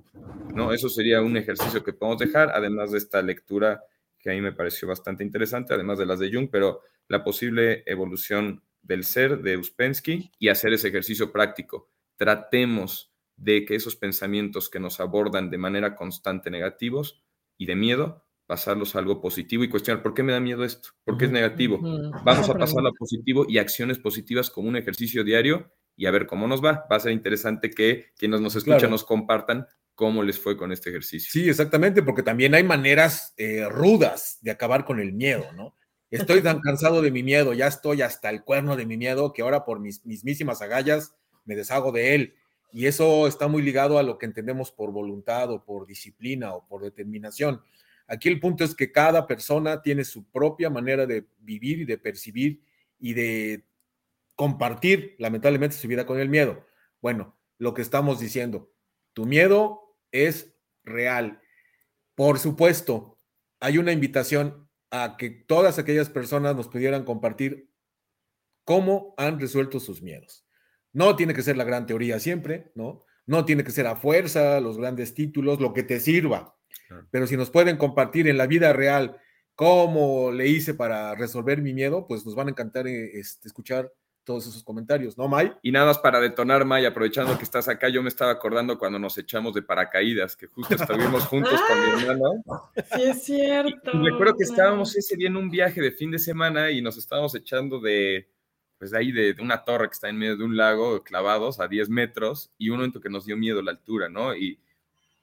¿no? Eso sería un ejercicio que podemos dejar, además de esta lectura que a mí me pareció bastante interesante, además de las de Jung, pero la posible evolución del ser de Uspensky y hacer ese ejercicio práctico. Tratemos de que esos pensamientos que nos abordan de manera constante negativos y de miedo, pasarlos a algo positivo y cuestionar por qué me da miedo esto, por qué es negativo. Vamos a pasarlo a positivo y acciones positivas como un ejercicio diario y a ver cómo nos va. Va a ser interesante que quienes nos escuchan nos compartan cómo les fue con este ejercicio. Sí, exactamente, porque también hay maneras eh, rudas de acabar con el miedo, ¿no? Estoy tan cansado de mi miedo, ya estoy hasta el cuerno de mi miedo que ahora por mis mismísimas agallas me deshago de él. Y eso está muy ligado a lo que entendemos por voluntad o por disciplina o por determinación. Aquí el punto es que cada persona tiene su propia manera de vivir y de percibir y de compartir, lamentablemente, su vida con el miedo. Bueno, lo que estamos diciendo, tu miedo es real. Por supuesto, hay una invitación a que todas aquellas personas nos pudieran compartir cómo han resuelto sus miedos. No tiene que ser la gran teoría siempre, ¿no? No tiene que ser a fuerza los grandes títulos, lo que te sirva. Pero si nos pueden compartir en la vida real cómo le hice para resolver mi miedo, pues nos van a encantar eh, este, escuchar todos esos comentarios, ¿no, May? Y nada más para detonar, May, aprovechando que estás acá, yo me estaba acordando cuando nos echamos de paracaídas, que justo estuvimos juntos con mi hermano. Sí, es cierto. Y recuerdo que estábamos ese día en un viaje de fin de semana y nos estábamos echando de, pues de ahí, de, una torre que está en medio de un lago, clavados a 10 metros, y un momento que nos dio miedo la altura, ¿no? Y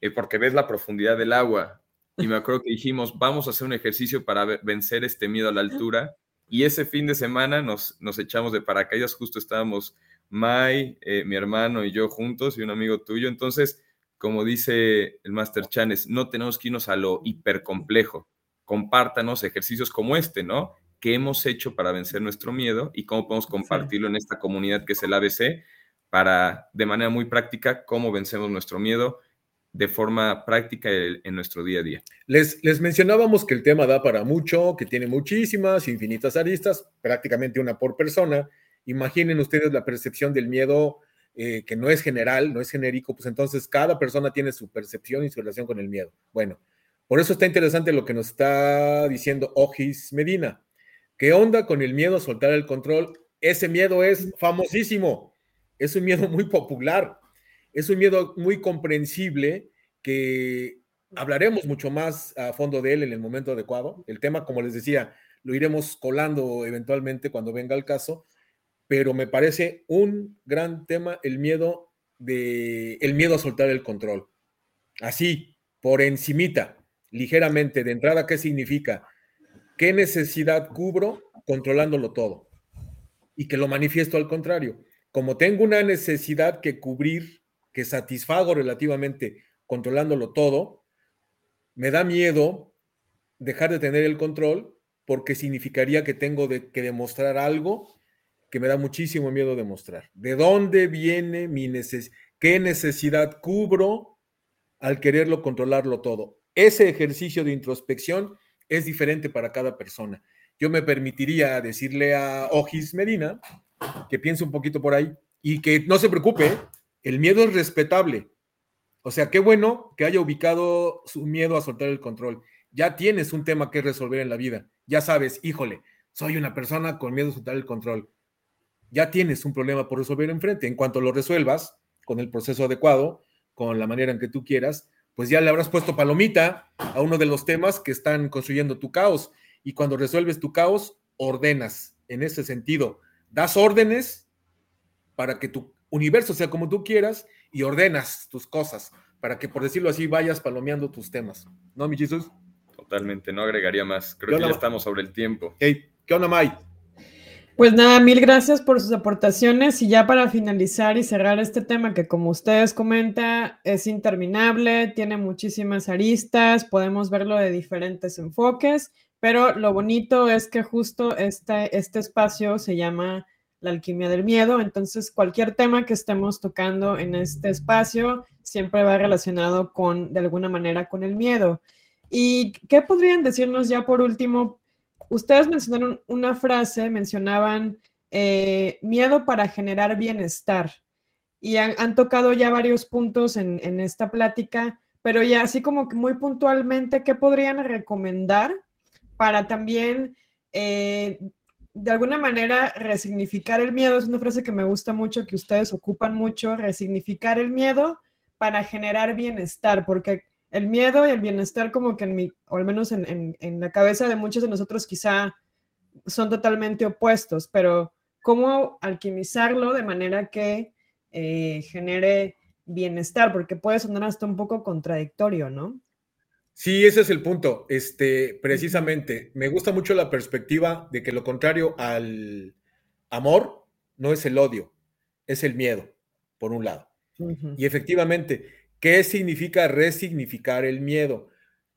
eh, porque ves la profundidad del agua. Y me acuerdo que dijimos, vamos a hacer un ejercicio para vencer este miedo a la altura y ese fin de semana nos, nos echamos de paracaídas, justo estábamos Mai, eh, mi hermano y yo juntos y un amigo tuyo. Entonces, como dice el Master Chanes, no tenemos que irnos a lo hipercomplejo. Compártanos ejercicios como este, ¿no? ¿Qué hemos hecho para vencer nuestro miedo y cómo podemos compartirlo en esta comunidad que es el ABC para, de manera muy práctica, cómo vencemos nuestro miedo de forma práctica en nuestro día a día. Les, les mencionábamos que el tema da para mucho, que tiene muchísimas, infinitas aristas, prácticamente una por persona. Imaginen ustedes la percepción del miedo eh, que no es general, no es genérico, pues entonces cada persona tiene su percepción y su relación con el miedo. Bueno, por eso está interesante lo que nos está diciendo Ojis Medina. ¿Qué onda con el miedo a soltar el control? Ese miedo es famosísimo, es un miedo muy popular es un miedo muy comprensible que hablaremos mucho más a fondo de él en el momento adecuado. El tema, como les decía, lo iremos colando eventualmente cuando venga el caso, pero me parece un gran tema el miedo de el miedo a soltar el control. Así, por encimita, ligeramente de entrada, ¿qué significa? ¿Qué necesidad cubro controlándolo todo? Y que lo manifiesto al contrario. Como tengo una necesidad que cubrir que satisfago relativamente controlándolo todo, me da miedo dejar de tener el control porque significaría que tengo que demostrar algo que me da muchísimo miedo demostrar. ¿De dónde viene mi necesidad? ¿Qué necesidad cubro al quererlo controlarlo todo? Ese ejercicio de introspección es diferente para cada persona. Yo me permitiría decirle a Ojis Medina que piense un poquito por ahí y que no se preocupe, el miedo es respetable. O sea, qué bueno que haya ubicado su miedo a soltar el control. Ya tienes un tema que resolver en la vida. Ya sabes, híjole, soy una persona con miedo a soltar el control. Ya tienes un problema por resolver enfrente. En cuanto lo resuelvas con el proceso adecuado, con la manera en que tú quieras, pues ya le habrás puesto palomita a uno de los temas que están construyendo tu caos. Y cuando resuelves tu caos, ordenas en ese sentido. Das órdenes para que tu universo sea como tú quieras y ordenas tus cosas para que, por decirlo así, vayas palomeando tus temas. ¿No, mi Jesús? Totalmente, no agregaría más. Creo que ya estamos sobre el tiempo. Hey, ¿Qué onda, May? Pues nada, mil gracias por sus aportaciones y ya para finalizar y cerrar este tema que como ustedes comentan es interminable, tiene muchísimas aristas, podemos verlo de diferentes enfoques, pero lo bonito es que justo este, este espacio se llama la alquimia del miedo. Entonces, cualquier tema que estemos tocando en este espacio siempre va relacionado con, de alguna manera, con el miedo. ¿Y qué podrían decirnos ya por último? Ustedes mencionaron una frase, mencionaban eh, miedo para generar bienestar. Y han, tocado ya varios puntos en, esta plática, pero ya así como que muy puntualmente, ¿qué podrían recomendar para también eh, de alguna manera resignificar el miedo es una frase que me gusta mucho, que ustedes ocupan mucho, resignificar el miedo para generar bienestar, porque el miedo y el bienestar como que en mi, o al menos en, la cabeza de muchos de nosotros quizá son totalmente opuestos, pero cómo alquimizarlo de manera que eh, genere bienestar, porque puede sonar hasta un poco contradictorio, ¿no? Sí, ese es el punto. Este, precisamente, me gusta mucho la perspectiva de que lo contrario al amor no es el odio, es el miedo, por un lado. Y efectivamente, ¿qué significa resignificar el miedo?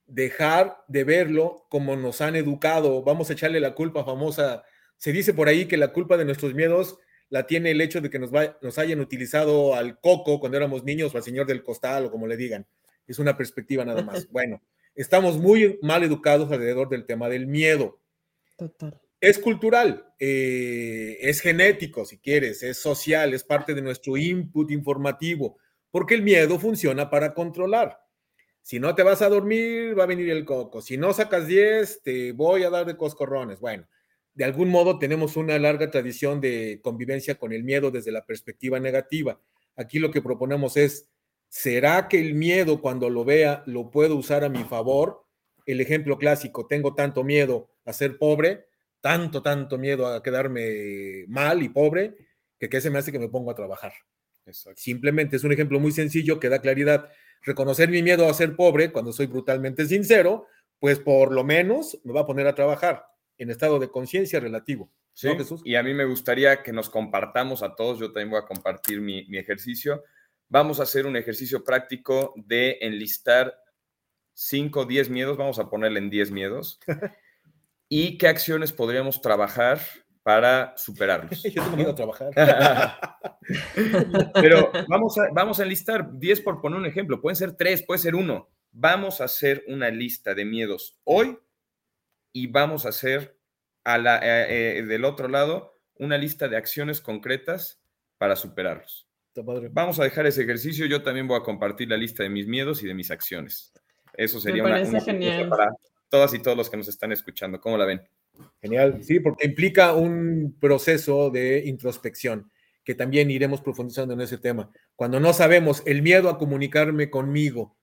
Dejar de verlo como nos han educado. Vamos a echarle la culpa famosa. Se dice por ahí que la culpa de nuestros miedos la tiene el hecho de que nos, nos hayan utilizado al coco cuando éramos niños o al señor del costal o como le digan es una perspectiva nada más. Bueno, estamos muy mal educados alrededor del tema del miedo. Total. Es cultural, eh, es genético, si quieres, es social, es parte de nuestro input informativo, porque el miedo funciona para controlar. Si no te vas a dormir, va a venir el coco. Si no sacas 10, te voy a dar de coscorrones. Bueno, de algún modo tenemos una larga tradición de convivencia con el miedo desde la perspectiva negativa. Aquí lo que proponemos es, ¿será que el miedo cuando lo vea lo puedo usar a mi favor? El ejemplo clásico, tengo tanto miedo a ser pobre, tanto, tanto miedo a quedarme mal y pobre, que qué se me hace que me pongo a trabajar. Simplemente es un ejemplo muy sencillo que da claridad. Reconocer mi miedo a ser pobre cuando soy brutalmente sincero, pues por lo menos me va a poner a trabajar en estado de conciencia relativo. Sí, y a mí me gustaría que nos compartamos a todos, yo también voy a compartir mi, mi ejercicio. Vamos a hacer un ejercicio práctico de enlistar 5 o 10 miedos, vamos a ponerle en 10 miedos, y qué acciones podríamos trabajar para superarlos. Yo tengo miedo a trabajar. Pero vamos a, vamos a enlistar 10 por poner un ejemplo, pueden ser 3, puede ser 1. Vamos a hacer una lista de miedos hoy y vamos a hacer a la, eh, eh, del otro lado una lista de acciones concretas para superarlos. Vamos a dejar ese ejercicio. Yo también voy a compartir la lista de mis miedos y de mis acciones. Eso sería una, una para todas y todos los que nos están escuchando. ¿Cómo la ven? Genial, sí, porque implica un proceso de introspección que también iremos profundizando en ese tema. Cuando no sabemos el miedo a comunicarme conmigo,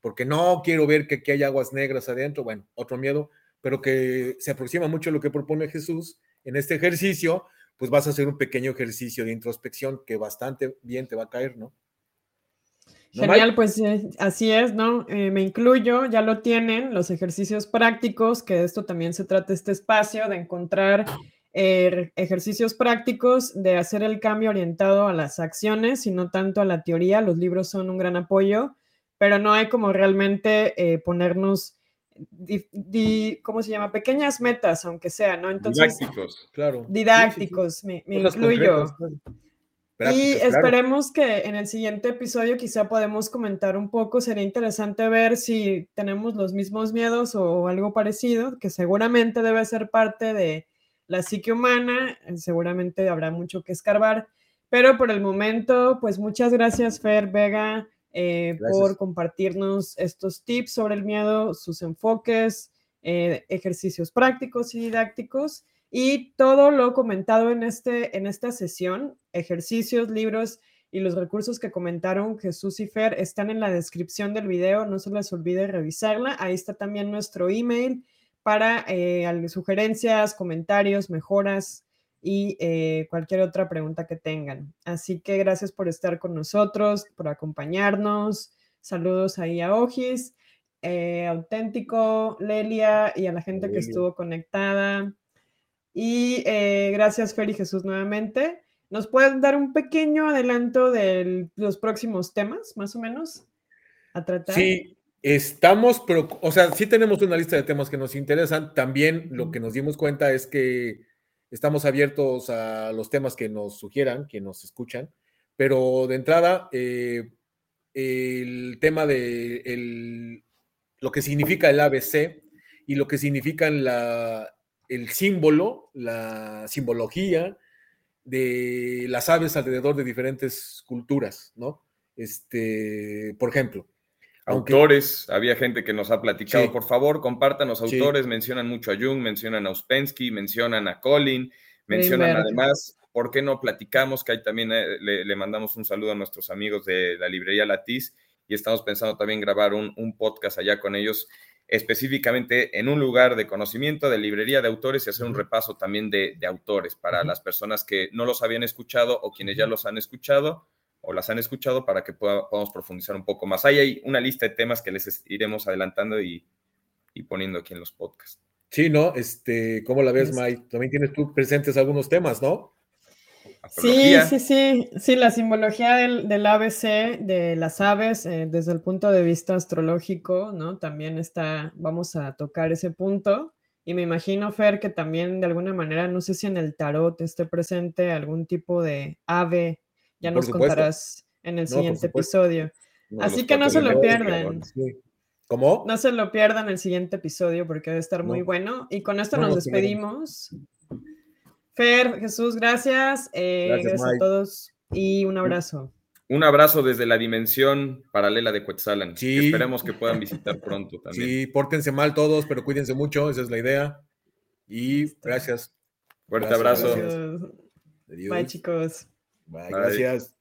porque no quiero ver que, que hay aguas negras adentro, bueno, otro miedo, pero que se aproxima mucho a lo que propone Jesús en este ejercicio, pues vas a hacer un pequeño ejercicio de introspección que bastante bien te va a caer, ¿no? Genial, pues eh, así es, ¿no? Eh, me incluyo, ya lo tienen, los ejercicios prácticos, que de esto también se trata este espacio, de encontrar eh, ejercicios prácticos, de hacer el cambio orientado a las acciones y no tanto a la teoría. Los libros son un gran apoyo, pero no hay como realmente ponernos ¿cómo se llama? Pequeñas metas, aunque sea, ¿no? Entonces, didácticos, claro. Didácticos, me, incluyo. Y esperemos que en el siguiente episodio quizá podemos comentar un poco, sería interesante ver si tenemos los mismos miedos o algo parecido, que seguramente debe ser parte de la psique humana, seguramente habrá mucho que escarbar, pero por el momento, pues muchas gracias Fer Vega eh, por compartirnos estos tips sobre el miedo, sus enfoques, eh, ejercicios prácticos y didácticos. Y todo lo comentado en, este, en esta sesión, ejercicios, libros y los recursos que comentaron Jesús y Fer están en la descripción del video. No se les olvide revisarla. Ahí está también nuestro email para eh, sugerencias, comentarios, mejoras y eh, cualquier otra pregunta que tengan. Así que gracias por estar con nosotros, por acompañarnos. Saludos ahí a Ojis, eh, Auténtico, Lelia y a la gente que estuvo conectada. Y eh, gracias, Fer y Jesús, nuevamente. ¿Nos pueden dar un pequeño adelanto de los próximos temas, más o menos, a tratar? Sí, estamos, pero, o sea, sí tenemos una lista de temas que nos interesan. También lo que nos dimos cuenta es que estamos abiertos a los temas que nos sugieran, que nos escuchan, pero de entrada, eh, el tema de lo que significa el ABC y lo que significa la, el símbolo, la simbología de las aves alrededor de diferentes culturas, ¿no? Este, por ejemplo. Autores, había gente que nos ha platicado, por favor, compartan los autores, mencionan mucho a Jung, mencionan a Uspensky, mencionan a Colin, mencionan además, ¿por qué no platicamos? Que ahí también eh, le, mandamos un saludo a nuestros amigos de la librería Latiz y estamos pensando también grabar un, un podcast allá con ellos específicamente en un lugar de conocimiento, de librería de autores y hacer un repaso también de, autores para las personas que no los habían escuchado o quienes ya los han escuchado o las han escuchado para que podamos profundizar un poco más. Ahí hay una lista de temas que les iremos adelantando y, poniendo aquí en los podcasts. Sí, ¿no? Este, ¿cómo la ves, Mike? También tienes tú presentes algunos temas, ¿no? Sí, sí, sí, sí, la simbología del, ABC, de las aves, eh, desde el punto de vista astrológico, ¿no? También está, vamos a tocar ese punto. Y me imagino, Fer, que también de alguna manera, no sé si en el tarot esté presente algún tipo de ave, ya nos contarás en el siguiente episodio. Así que no se lo pierdan. ¿Cómo? No se lo pierdan el siguiente episodio porque debe estar muy bueno. Y con esto nos despedimos. Fer, Jesús, gracias. Eh, gracias, a todos y un abrazo. un abrazo desde la dimensión paralela de Quetzalan. Sí. que esperemos que puedan visitar pronto también. Sí, pórtense mal todos, pero cuídense mucho, esa es la idea. Y gracias. Fuerte Gracias, abrazo. Adiós. Bye, chicos. Bye, gracias.